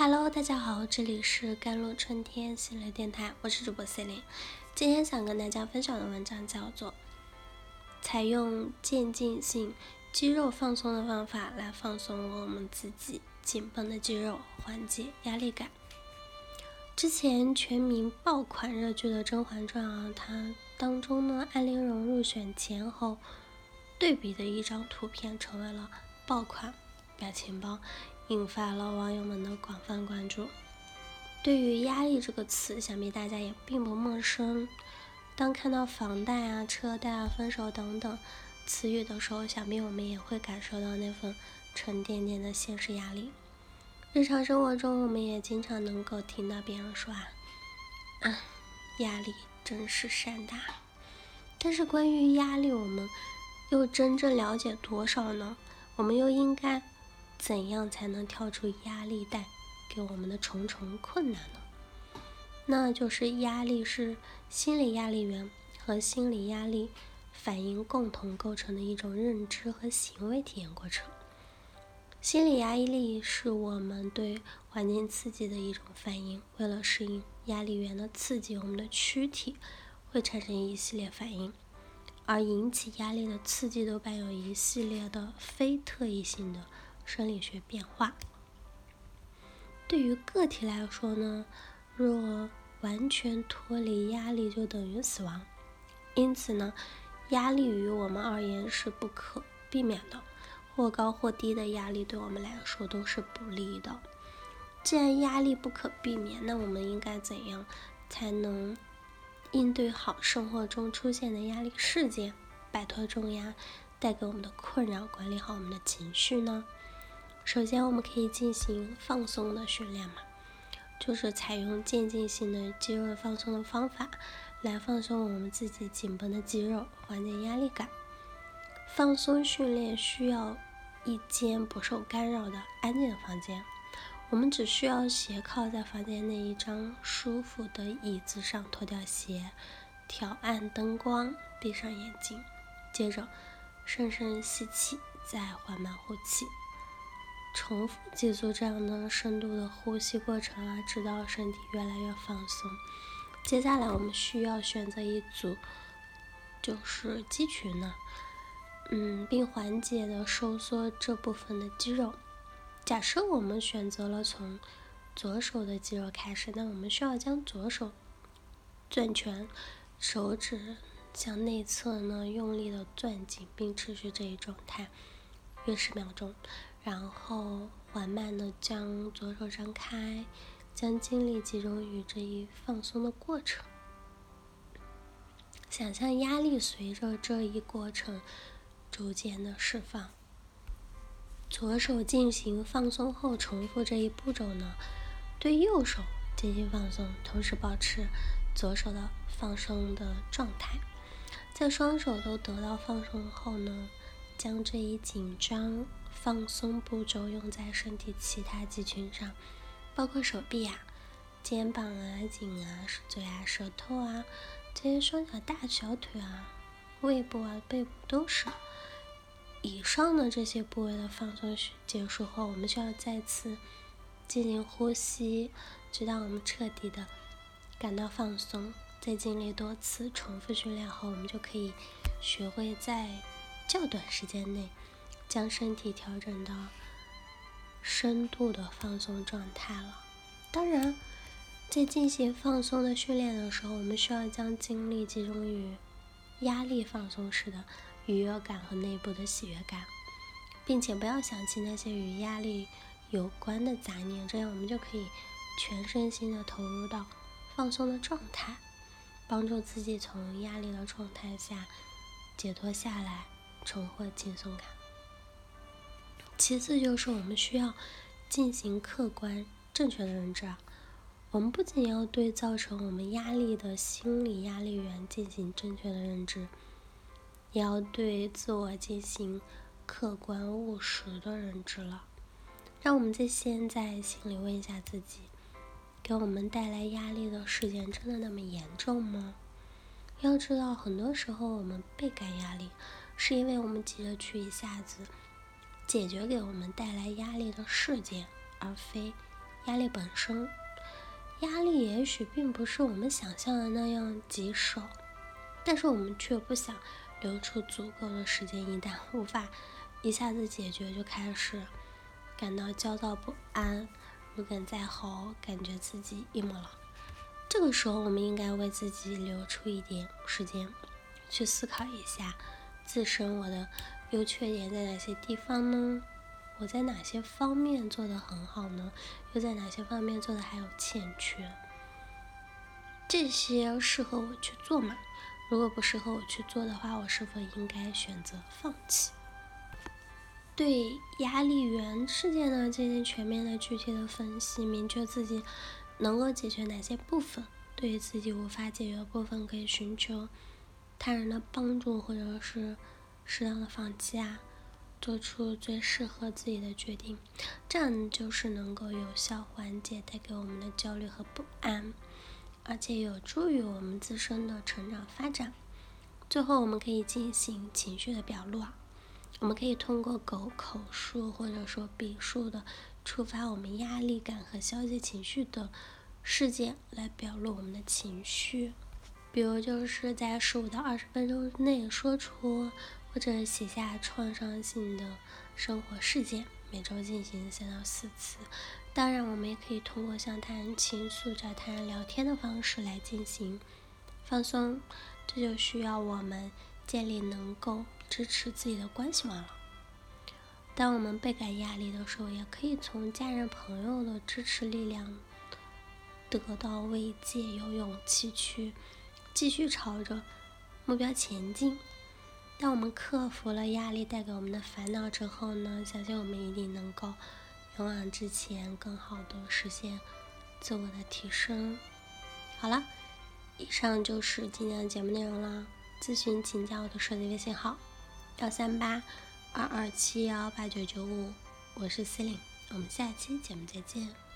Hello，大家好，这里是甘露春天心理电台，我是主播 c e l i n e 今天想跟大家分享的文章叫做《采用渐进性肌肉放松的方法来放松我们自己紧绷的肌肉，缓解压力感》。之前全民爆款热剧的《甄嬛传》啊，它当中呢，安陵容入选前后对比的一张图片成为了爆款表情包。引发了网友们的广泛关注。对于“压力”这个词，想必大家也并不陌生。当看到房贷啊、车贷啊、分手等等词语的时候，想必我们也会感受到那份沉甸甸的现实压力。日常生活中，我们也经常能够听到别人说：“啊，啊，压力真是山大。”但是，关于压力，我们又真正了解多少呢？我们又应该？怎样才能跳出压力带给我们的重重困难呢？那就是压力是心理压力源和心理压力反应共同构成的一种认知和行为体验过程。心理压力是我们对环境刺激的一种反应，为了适应压力源的刺激，我们的躯体会产生一系列反应，而引起压力的刺激都伴有一系列的非特异性的。生理学变化对于个体来说呢，若完全脱离压力就等于死亡。因此呢，压力于我们而言是不可避免的，或高或低的压力对我们来说都是不利的。既然压力不可避免，那我们应该怎样才能应对好生活中出现的压力事件，摆脱重压带给我们的困扰，管理好我们的情绪呢？首先，我们可以进行放松的训练嘛，就是采用渐进性的肌肉放松的方法，来放松我们自己紧绷的肌肉，缓解压力感。放松训练需要一间不受干扰的安静的房间，我们只需要斜靠在房间内一张舒服的椅子上，脱掉鞋，调暗灯光，闭上眼睛，接着深深吸气，再缓慢呼气。重复几组这样的深度的呼吸过程啊，直到身体越来越放松。接下来我们需要选择一组，就是肌群呢，嗯，并缓解的收缩这部分的肌肉。假设我们选择了从左手的肌肉开始，那我们需要将左手攥拳，手指向内侧呢用力的攥紧，并持续这一状态约十秒钟。然后缓慢的将左手张开，将精力集中于这一放松的过程。想象压力随着这一过程逐渐的释放。左手进行放松后，重复这一步骤呢，对右手进行放松，同时保持左手的放松的状态。在双手都得到放松后呢，将这一紧张。放松步骤用在身体其他肌群上，包括手臂啊、肩膀啊、颈啊、嘴啊、舌头啊，这些双脚、大小腿啊、胃部啊、背部都是。以上的这些部位的放松结束后，我们需要再次进行呼吸，直到我们彻底的感到放松。在经历多次重复训练后，我们就可以学会在较短时间内。将身体调整到深度的放松状态了。当然，在进行放松的训练的时候，我们需要将精力集中于压力放松时的愉悦感和内部的喜悦感，并且不要想起那些与压力有关的杂念，这样我们就可以全身心的投入到放松的状态，帮助自己从压力的状态下解脱下来，重获轻松感。其次就是我们需要进行客观正确的认知，我们不仅要对造成我们压力的心理压力源进行正确的认知，也要对自我进行客观务实的认知了。让我们在现在心里问一下自己：给我们带来压力的事件真的那么严重吗？要知道，很多时候我们倍感压力，是因为我们急着去一下子。解决给我们带来压力的事件，而非压力本身。压力也许并不是我们想象的那样棘手，但是我们却不想留出足够的时间。一旦无法一下子解决，就开始感到焦躁不安，如鲠在喉，感觉自己 emo 了。这个时候，我们应该为自己留出一点时间，去思考一下自身我的优缺点在哪些地方呢？我在哪些方面做得很好呢？又在哪些方面做的还有欠缺？这些适合我去做吗？如果不适合我去做的话，我是否应该选择放弃？对压力源事件呢进行全面的、具体的分析，明确自己能够解决哪些部分。对于自己无法解决的部分，可以寻求他人的帮助，或者是适当的放弃啊。做出最适合自己的决定，这样就是能够有效缓解带给我们的焦虑和不安，而且有助于我们自身的成长发展。最后，我们可以进行情绪的表露，我们可以通过狗口述或者说笔述的触发我们压力感和消极情绪的事件来表露我们的情绪，比如就是在十五到二十分钟内说出。或者写下创伤性的生活事件，每周进行三到四次。当然，我们也可以通过向他人倾诉、找他人聊天的方式来进行放松。这就需要我们建立能够支持自己的关系网了。当我们倍感压力的时候，也可以从家人朋友的支持力量得到慰藉，有勇气去继续朝着目标前进。当我们克服了压力带给我们的烦恼之后呢，相信我们一定能够勇往直前，更好的实现自我的提升。好了，以上就是今天的节目内容了。咨询请加我的设计微信号：幺三八二二七幺八九九五，我是司令，我们下期节目再见。